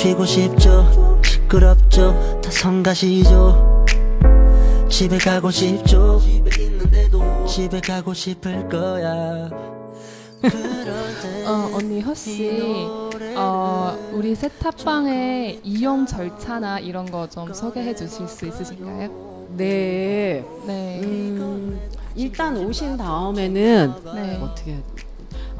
쉬고 싶죠 시끄럽죠 다 성가시죠 집에 가고 싶죠 집에 있는데도 집에 가고 싶을 거야 어, 언니 혹시 어, 우리 세탁방의 이용 절차나 이런 거 좀 소개해 주실 수 있으신가요? 네. 네. 음, 일단 오신 다음에는 네. 어떻게 해야 돼?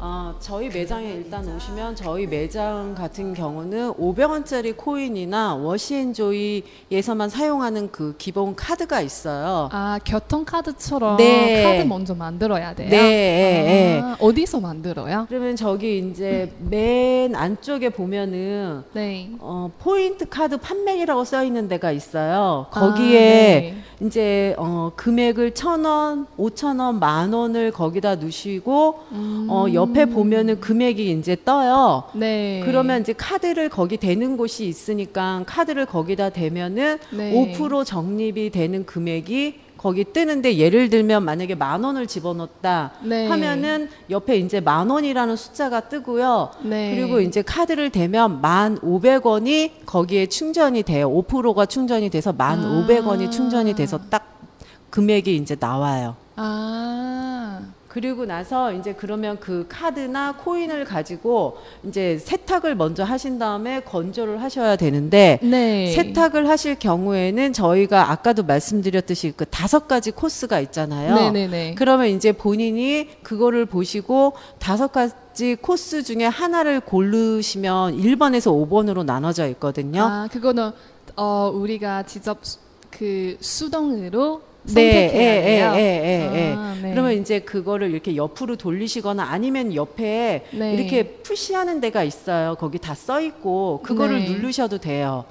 아, 저희 매장에 일단 오시면 저희 매장 같은 경우는 500원짜리 코인이나 워시앤조이에서만 사용하는 그 기본 카드가 있어요. 아, 교통카드처럼 네. 카드 먼저 만들어야 돼요? 네, 예, 아, 어디서 만들어요? 그러면 저기 이제 맨 안쪽에 보면은 네. 어, 포인트 카드 판매기라고 써 있는 데가 있어요. 아, 거기에 네. 이제 어, 금액을 천 원, 오천 원, 만 원을 거기다 넣으시고 음. 어, 옆에 보면은 금액이 이제 떠요. 네. 그러면 이제 카드를 거기 대는 곳이 있으니까 카드를 거기다 대면은 네. 5% 적립이 되는 금액이 거기 뜨는데 예를 들면 만약에 만 원을 집어넣었다 네. 하면은 옆에 이제 만 원이라는 숫자가 뜨고요. 네. 그리고 이제 카드를 대면 만 오백 원이 거기에 충전이 돼요. 5%가 충전이 돼서 만 아. 오백 원이 충전이 돼서 딱 금액이 이제 나와요. 아. 그리고 나서 이제 그러면 그 카드나 코인을 가지고 이제 세탁을 먼저 하신 다음에 건조를 하셔야 되는데 네. 세탁을 하실 경우에는 저희가 아까도 말씀드렸듯이 그 다섯 가지 코스가 있잖아요. 네네네. 그러면 이제 본인이 그거를 보시고 다섯 가지 코스 중에 하나를 고르시면 1번에서 5번으로 나눠져 있거든요. 아, 그거는 어, 우리가 직접 수- 그 수동으로 네, 선택해야 예. 예, 예, 예. 아, 네. 그러면 이제 그거를 이렇게 옆으로 돌리시거나 아니면 옆에 네. 이렇게 푸시하는 데가 있어요. 거기 다 써 있고 그거를 네. 누르셔도 돼요.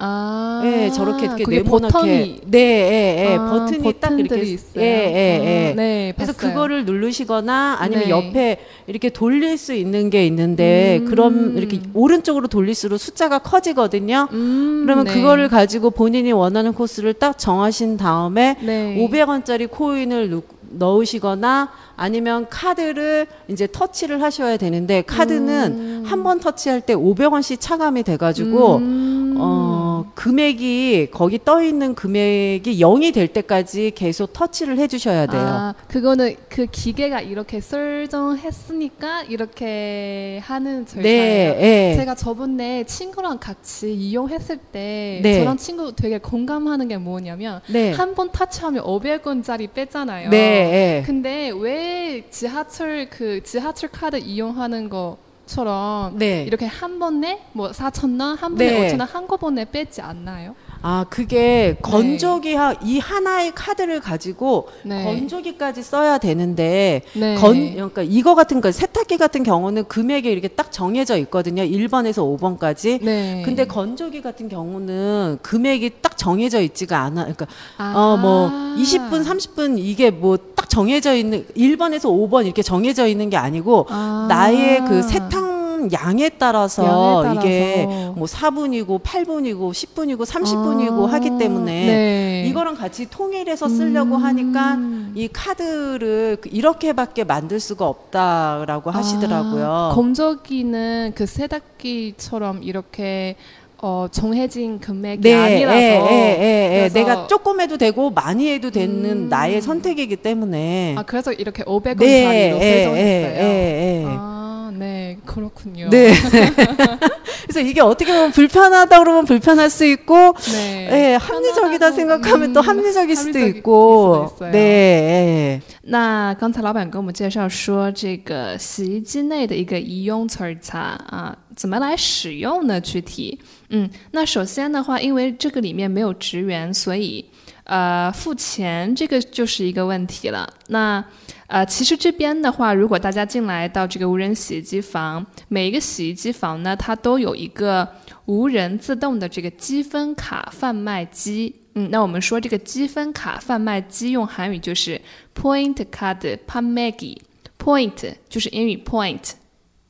아, 예, 저렇게 이렇게 네모나게 버튼이 네, 예, 예. 아, 버튼이 딱 이렇게 있어요. 예, 예, 예. 아, 네, 그래서 봤어요. 그거를 누르시거나 아니면 네. 옆에 이렇게 돌릴 수 있는 게 있는데 음. 그럼 이렇게 오른쪽으로 돌릴수록 숫자가 커지거든요. 음, 그러면 네. 그거를 가지고 본인이 원하는 코스를 딱 정하신 다음에 네. 500원짜리 코인을 넣, 넣으시거나 아니면 카드를 이제 터치를 하셔야 되는데 카드는 한번 터치할 때 500원씩 차감이 돼가지고 음. 어, 금액이 거기 떠 있는 금액이 0이 될 때까지 계속 터치를 해주셔야 돼요. 아, 그거는 그 기계가 이렇게 설정했으니까 이렇게 하는 절차예요. 네, 예. 제가 저번에 친구랑 같이 이용했을 때 네. 저랑 친구 되게 공감하는 게 뭐냐면 네. 한번 터치하면 500원짜리 뺐잖아요. 네, 예. 근데 왜 지하철 그 지하철 카드 이용하는 것 처럼 네. 이렇게 한 번에 뭐 4천 원, 한 번에 네. 5천 원 한꺼번에 빼지 않나요? 아, 그게 건조기 하, 이 하나의 카드를 가지고 네. 건조기까지 써야 되는데 네. 건 그러니까 이거 같은 거 세탁기 같은 경우는 금액이 이렇게 딱 정해져 있거든요. 1번에서 5번까지. 네. 근데 건조기 같은 경우는 금액이 딱 정해져 있지가 않아. 그러니까 아. 어뭐 20분, 30분 이게 뭐 딱 정해져 있는 1번에서 5번 이렇게 정해져 있는 게 아니고 아. 나의 그 세탁 양에 따라서, 양에 따라서. 이게 뭐 4분이고 8분이고 10분이고 30분이고 아. 하기 때문에 네. 이거랑 같이 통일해서 쓰려고 하니까 음. 이 카드를 그 이렇게밖에 만들 수가 없다라고 하시더라고요. 아, 건조기는 그 세탁기처럼 이렇게 어, 정해진 금액이 네, 아니라서 예, 예, 예, 예. 그래서- 내가 조금 해도 되고 많이 해도 되는 음. 나의 선택이기 때문에. 아 그래서 이렇게 500원짜리로 네, 예, 설정했어요. 예, 예, 예. 아, 네, 그렇군요. 네. 그래서 이게 어떻게 보면 불편하다 그러면 불편할 수 있고, 네. 예, 합리적이다 편안하고, 생각하면 또 음, 합리적일 수도 합리적일 있고, 수도 있어요. 네, 예.那刚才老板跟我们介绍说，这个洗衣机内的一个宜用词儿查啊， 怎么来使用呢？具体，嗯，那首先的话，因为这个里面没有职员，所以呃，付钱这个就是一个问题了。那呃，其实这边的话，如果大家进来到这个无人洗衣机房，每一个洗衣机房呢，它都有一个无人自动的这个积分卡贩卖机。嗯，那我们说这个积分卡贩卖机用韩语就是 point card p a m a g i point 就是英语 point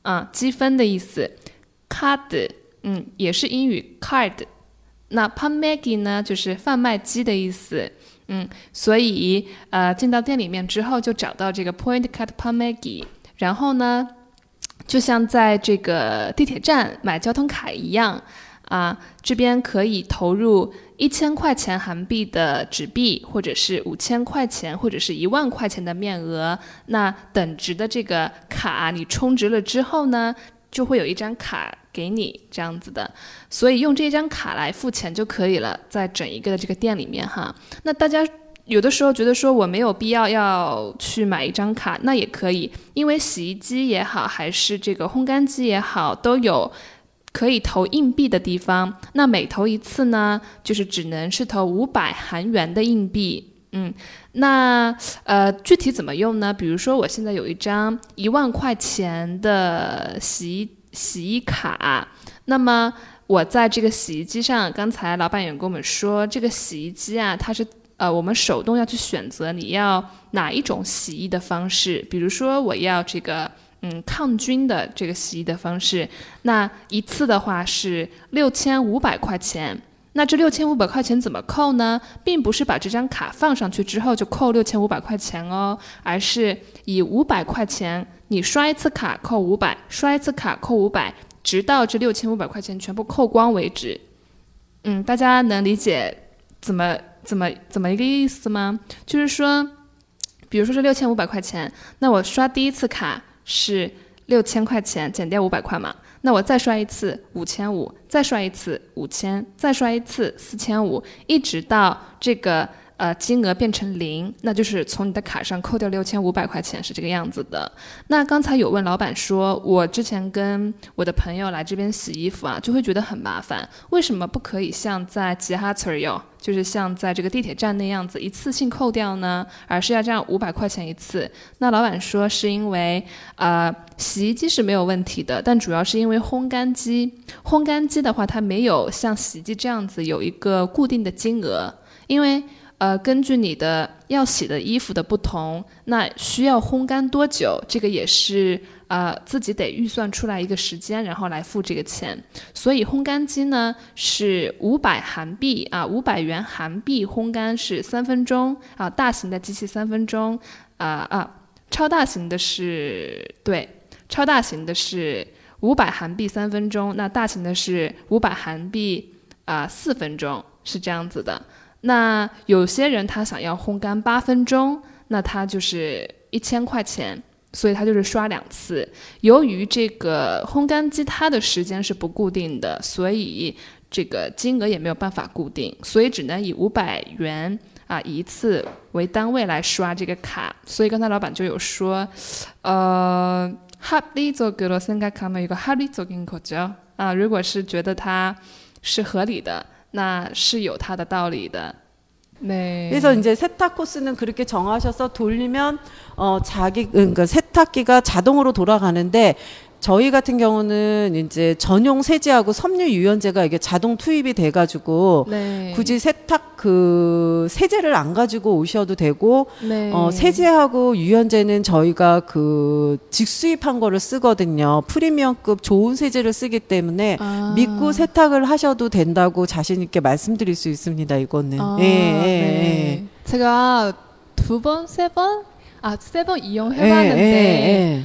啊，积分的意思。Card 嗯也是英语 card。那 p a m a g i 呢就是贩卖机的意思。嗯，所以呃进到店里面之后就找到这个 point card p a m a g i 然后呢。就像在这个地铁站买交通卡一样啊，这边可以投入一千块钱韩币的纸币，或者是五千块钱，或者是一万块钱的面额。那等值的这个卡，你充值了之后呢，就会有一张卡给你这样子的，所以用这张卡来付钱就可以了，在整一个的这个店里面哈。那大家。有的时候觉得说我没有必要要去买一张卡，那也可以，因为洗衣机也好，还是这个烘干机也好，都有可以投硬币的地方。那每投一次呢，就是只能是投五百韩元的硬币。嗯，那呃，具体怎么用呢？比如说我现在有一张一万块钱的洗衣洗衣卡，那么我在这个洗衣机上，刚才老板也跟我们说，这个洗衣机啊，它是。呃，我们手动要去选择你要哪一种洗衣的方式，比如说我要这个嗯抗菌的这个洗衣的方式，那一次的话是六千五百块钱。那这六千五百块钱怎么扣呢？并不是把这张卡放上去之后就扣六千五百块钱哦，而是以五百块钱，你刷一次卡扣五百，刷一次卡扣五百，直到这六千五百块钱全部扣光为止。嗯，大家能理解怎么？怎么怎么一个意思吗？就是说，比如说是六千五百块钱，那我刷第一次卡是六千块钱，减掉五百块嘛，那我再刷一次五千五，再刷一次五千，再刷一次四千五，一直到这个。呃，金额变成零，那就是从你的卡上扣掉六千五百块钱，是这个样子的。那刚才有问老板说，我之前跟我的朋友来这边洗衣服啊，就会觉得很麻烦，为什么不可以像在吉哈村有，就是像在这个地铁站那样子一次性扣掉呢？而是要这样五百块钱一次？那老板说是因为，呃，洗衣机是没有问题的，但主要是因为烘干机，烘干机的话它没有像洗衣机这样子有一个固定的金额，因为。呃，根据你的要洗的衣服的不同，那需要烘干多久，这个也是呃自己得预算出来一个时间，然后来付这个钱。所以烘干机呢是五百韩币啊，五百元韩币烘干是三分钟啊，大型的机器三分钟啊啊，超大型的是对，超大型的是五百韩币三分钟，那大型的是五百韩币啊四分钟，是这样子的。那有些人他想要烘干八分钟，那他就是一千块钱，所以他就是刷两次。由于这个烘干机它的时间是不固定的，所以这个金额也没有办法固定，所以只能以五百元啊一次为单位来刷这个卡。所以刚才老板就有说，呃，합리적으로생각하면이거합리적인거죠啊，如果是觉得它是合理的。那是有它的道理的。 네. 그래서 이제 세탁 코스는 그렇게 정하셔서 돌리면 어 자기 그러니까 세탁기가 자동으로 돌아가는데 저희 같은 경우는 이제 전용 세제하고 섬유 유연제가 이게 자동 투입이 돼가지고 네. 굳이 세탁 그 세제를 안 가지고 오셔도 되고 네. 어, 세제하고 유연제는 저희가 그 직수입한 거를 쓰거든요. 프리미엄급 좋은 세제를 쓰기 때문에 아. 믿고 세탁을 하셔도 된다고 자신 있게 말씀드릴 수 있습니다. 이거는. 아, 예, 예, 네. 예. 제가 두 번, 세 번, 아, 세 번 이용해봤는데. 예, 예, 예.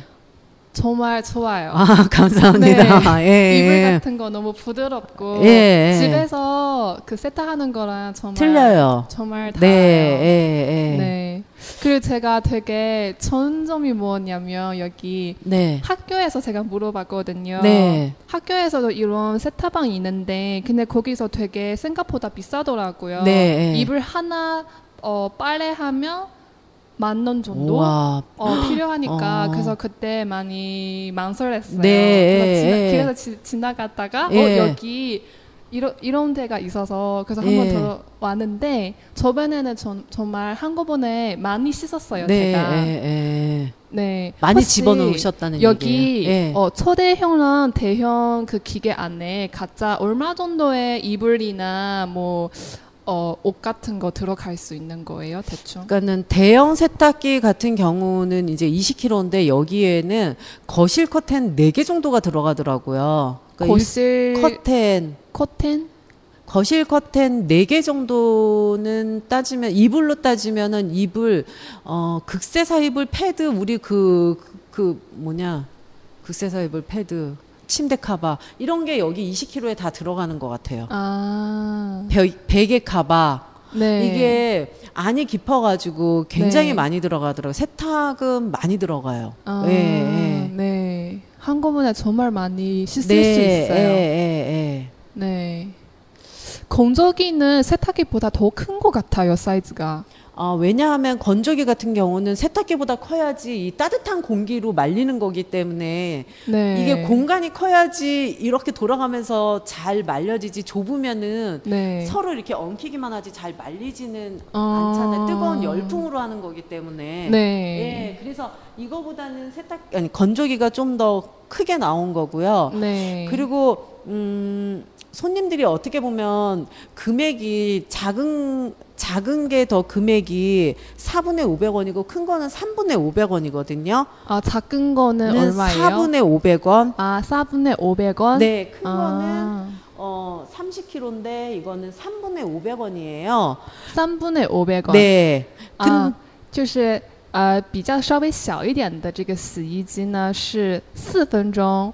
정말 좋아요. 아, 감사합니다. 네. 예, 이불 예. 같은 거 너무 부드럽고 예, 집에서 그 세탁하는 거랑 정말 틀려요. 정말 네, 달라요. 예, 예. 네. 그리고 제가 되게 좋은 점이 뭐냐면 여기 네. 학교에서 제가 물어봤거든요. 네. 학교에서도 이런 세탁방이 있는데 근데 거기서 되게 생각보다 비싸더라고요. 네. 이불 하나 어, 빨래하면 만 원 정도 어, 필요하니까 어. 그래서 그때 많이 망설였어요. 네. 그래서, 지나, 길에서 지, 지나갔다가 예. 어 여기 이런 이런 데가 있어서 그래서 한번 예. 들어왔는데 저번에는 전, 정말 한꺼번에 많이 씻었어요. 네. 제가. 예, 예. 네. 많이 집어넣으셨다는 여기 예. 어, 초대형랑 대형 그 기계 안에 각자 얼마 정도의 이불이나 뭐 어, 옷 같은 거 들어갈 수 있는 거예요, 대충? 그러니까는 대형 세탁기 같은 경우는 이제 20kg인데 여기에는 거실 커튼 4개 정도가 들어가더라고요. 그러니까 거실 커튼 커튼 거실 커튼 4개 정도는 따지면 이불로 따지면은 이불 어 극세사 이불 패드 우리 그그 그 뭐냐 극세사 이불 패드 침대 카바 이런 게 여기 20kg에 다 들어가는 것 같아요. 아, 베, 베개 카바 네. 이게 안이 깊어가지고 굉장히 네. 많이 들어가더라고요. 세탁은 많이 들어가요. 아, 예, 예. 네. 한꺼번에 정말 많이 씻을 수 네, 있어요. 예, 예, 네. 건조기는 세탁기보다 더 큰 것 같아요, 사이즈가. 아, 왜냐하면 건조기 같은 경우는 세탁기보다 커야지 이 따뜻한 공기로 말리는 거기 때문에 네. 이게 공간이 커야지 이렇게 돌아가면서 잘 말려지지 좁으면은 네. 서로 이렇게 엉키기만 하지 잘 말리지는 어. 않잖아요. 뜨거운 열풍으로 하는 거기 때문에. 네. 예, 그래서 이거보다는 세탁 아니 건조기가 좀 더 크게 나온 거고요. 네. 그리고 음 손님들이 어떻게 보면 금액이 작은 작은 게 더 금액이 4분의 500원이고 큰 거는 3분의 500원이거든요. 아, 작은 거는 얼마예요? 4분의 500원. 아, 4분의 500원? 네, 큰 거는 아, 어 30kg인데 이거는 3분의 500원이에요. 3분의 500원。 네. 啊 근 ，就是呃比较稍微小一点的这个洗衣机呢是四分钟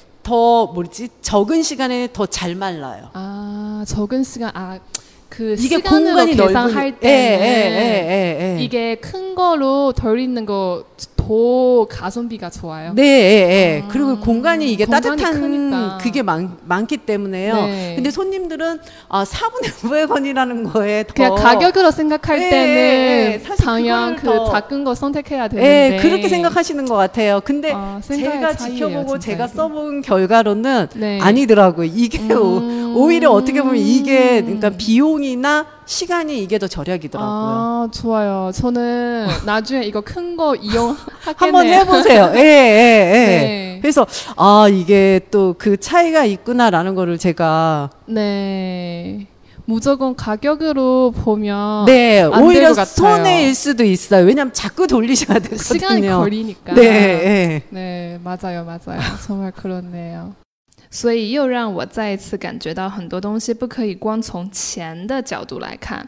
더 뭐지 적은 시간에 더 잘 말라요. 아 적은 시간 아 그 이게 시간으로 공간이 계산할 넓으니- 예, 예, 때는 예, 예, 예. 이게 큰 거로 덜 있는 거 더 가성비가 좋아요. 네, 예, 예. 아, 그리고 공간이 이게 공간이 따뜻한 크니까. 그게 많, 많기 때문에요. 네. 근데 손님들은 아, 4분의 500원이라는 거에 더 그냥 가격으로 생각할 예, 때는 예, 예. 사실 당연 그 더- 작은 거 선택해야 되는데. 예, 그렇게 생각하시는 것 같아요. 근데 아, 제가 차이예요, 지켜보고 제가 이게. 써본 결과로는 네. 아니더라고요. 이게 음. 오, 히려 어떻게 보면 이게 그러니까 비용이나 시간이 이게 더 절약이더라고요. 아 좋아요. 저는 나중에 이거 큰 거 이용하겠네요. 한번 해보세요. 예, 예, 예. 네. 그래서 아 이게 또 그 차이가 있구나라는 거를 제가 네. 무조건 가격으로 보면 네 안 오히려 될것 같아요. 손해일 수도 있어요. 왜냐하면 자꾸 돌리셔야 되거든요. 시간이 걸리니까. 네, 예. 네, 맞아요, 맞아요. 정말 그렇네요. 所以又让我再一次感觉到很多东西不可以光从钱的角度来看。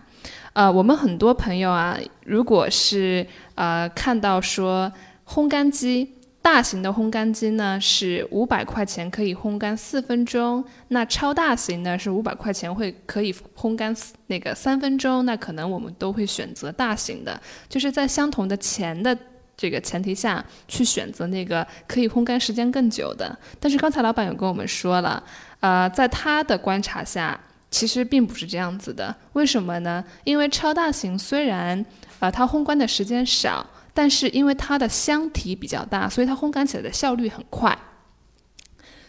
呃，我们很多朋友啊，如果是呃看到说烘干机大型的烘干机呢是五百块钱可以烘干四分钟，那超大型的是五百块钱会可以烘干那个三分钟，那可能我们都会选择大型的，就是在相同的钱的这个前提下去选择那个可以烘干时间更久的。但是刚才老板有跟我们说了，呃，在他的观察下，其实并不是这样子的。为什么呢？因为超大型虽然呃它烘干的时间少，但是因为它的箱体比较大，所以它烘干起来的效率很快。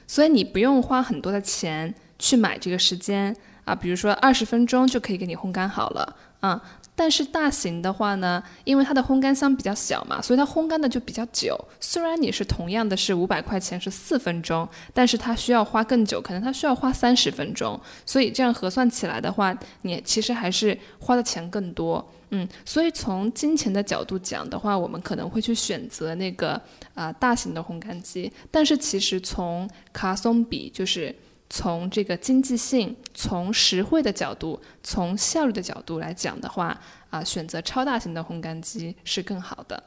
所以你不用花很多的钱去买这个时间啊，比如说二十分钟就可以给你烘干好了啊。但是大型的话呢，因为它的烘干箱比较小嘛，所以它烘干的就比较久。虽然你是同样的是五百块钱是四分钟，但是它需要花更久，可能它需要花三十分钟。所以这样核算起来的话，你其实还是花的钱更多。嗯，所以从金钱的角度讲的话，我们可能会去选择那个啊、大型的烘干机，但是其实从卡松比就是。从这个经济性、从实惠的角度、从效率的角度来讲的话，啊，选择超大型的烘干机是更好的。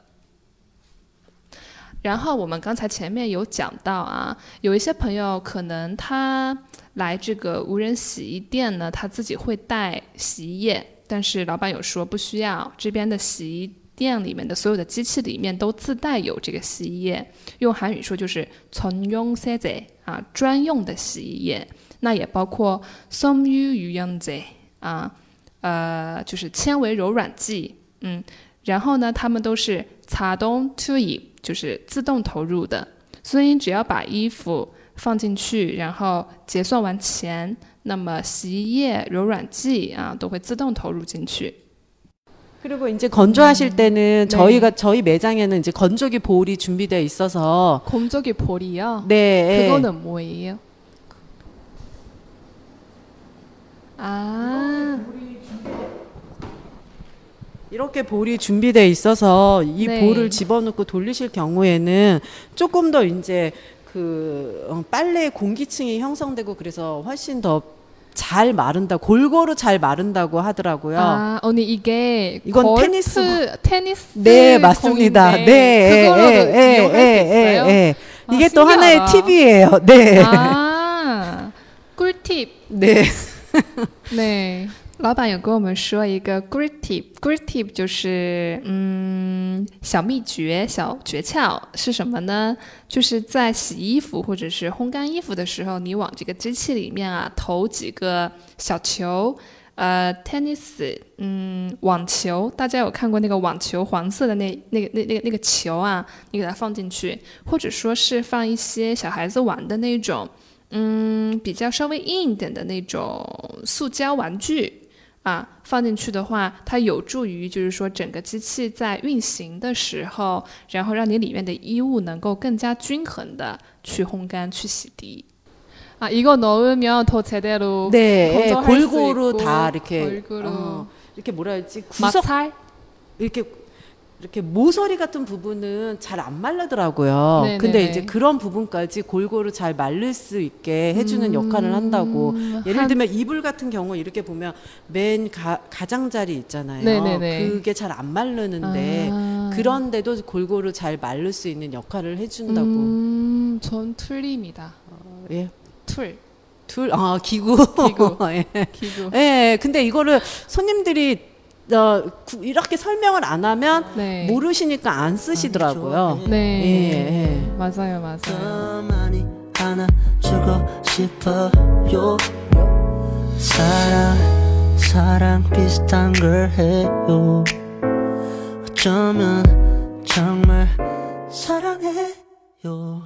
然后我们刚才前面有讲到啊，有一些朋友可能他来这个无人洗衣店呢，他自己会带洗衣液，但是老板有说不需要，这边的洗衣店里面的所有的机器里面都自带有这个洗衣液，用韩语说就是从용세 제。 啊专用的洗衣液，那也包括 s o m u y u y a n z e 啊，呃，就是纤维柔软剂，嗯，然后呢，它们都是擦动 to 就是自动投入的，所以你只要把衣服放进去，然后结算完钱，那么洗衣液、柔软剂啊都会自动投入进去。 그리고 이제 건조하실 때는 네. 저희가 저희 매장에는 이제 건조기 볼이 준비되어 있어서 곰조기 볼이요. 네. 그거는 뭐예요? 아, 이렇게 볼이 준비되어 있어서 이 네. 볼을 집어넣고 돌리실 경우에는 조금 더 이제 그 어, 빨래 공기층이 형성되고 그래서 훨씬 더 잘 마른다 골고루 잘 마른다고 하더라고요. 아, 언니 이게 이건 골프, 테니스 테니스 네 맞습니다. 공인데 네, 그거로도 예, 예, 이용할 수 예, 있어요? 예, 예. 아, 이게 또 신기하다. 하나의 팁이에요. 네, 아, 꿀팁. 네.对，老板有跟我们说一个 great tip，great tip 就是嗯 小秘诀、小诀窍是什么呢？就是在洗衣服或者是烘干衣服的时候，你往这个机器里面啊投几个小球。呃，tennis，嗯，网球，大家有看过那个网球黄色的那那个那那个那个球啊？你给它放进去，或者说是放一些小孩子玩的那种，嗯，比较稍微硬一点的那种塑胶玩具啊，放进去的话，它有助于就是说整个机器在运行的时候，然后让你里面的衣物能够更加均衡的去烘干、去洗涤。啊，이거넣으면더제대로 네, 예, 건조할 수 골고루 있고, 다 이렇게 골고루. 어, 이렇게 뭐라 해야지 구석 마찰? 이렇게 이렇게 모서리 같은 부분은 잘 안 말르더라고요. 네네네. 근데 이제 그런 부분까지 골고루 잘 말릴 수 있게 해주는 역할을 한다고. 예를 한- 들면 이불 같은 경우 이렇게 보면 맨 가, 가장자리 있잖아요. 네네네. 그게 잘안 마르는데 아. 그런데도 골고루 잘 말릴 수 있는 역할을 해준다고. 음, 전 툴입니다. 예. 툴, 둘, 아 기구. 기구. 예. 기구. 예. 근데 이거를 손님들이 어, 구- 이렇게 설명을 안 하면 네. 모르시니까 안 쓰시더라고요. 네. 예, 예. 맞아요, 맞아요. 사랑 사랑 비슷한 걸 해요 어쩌면 정말 사랑해요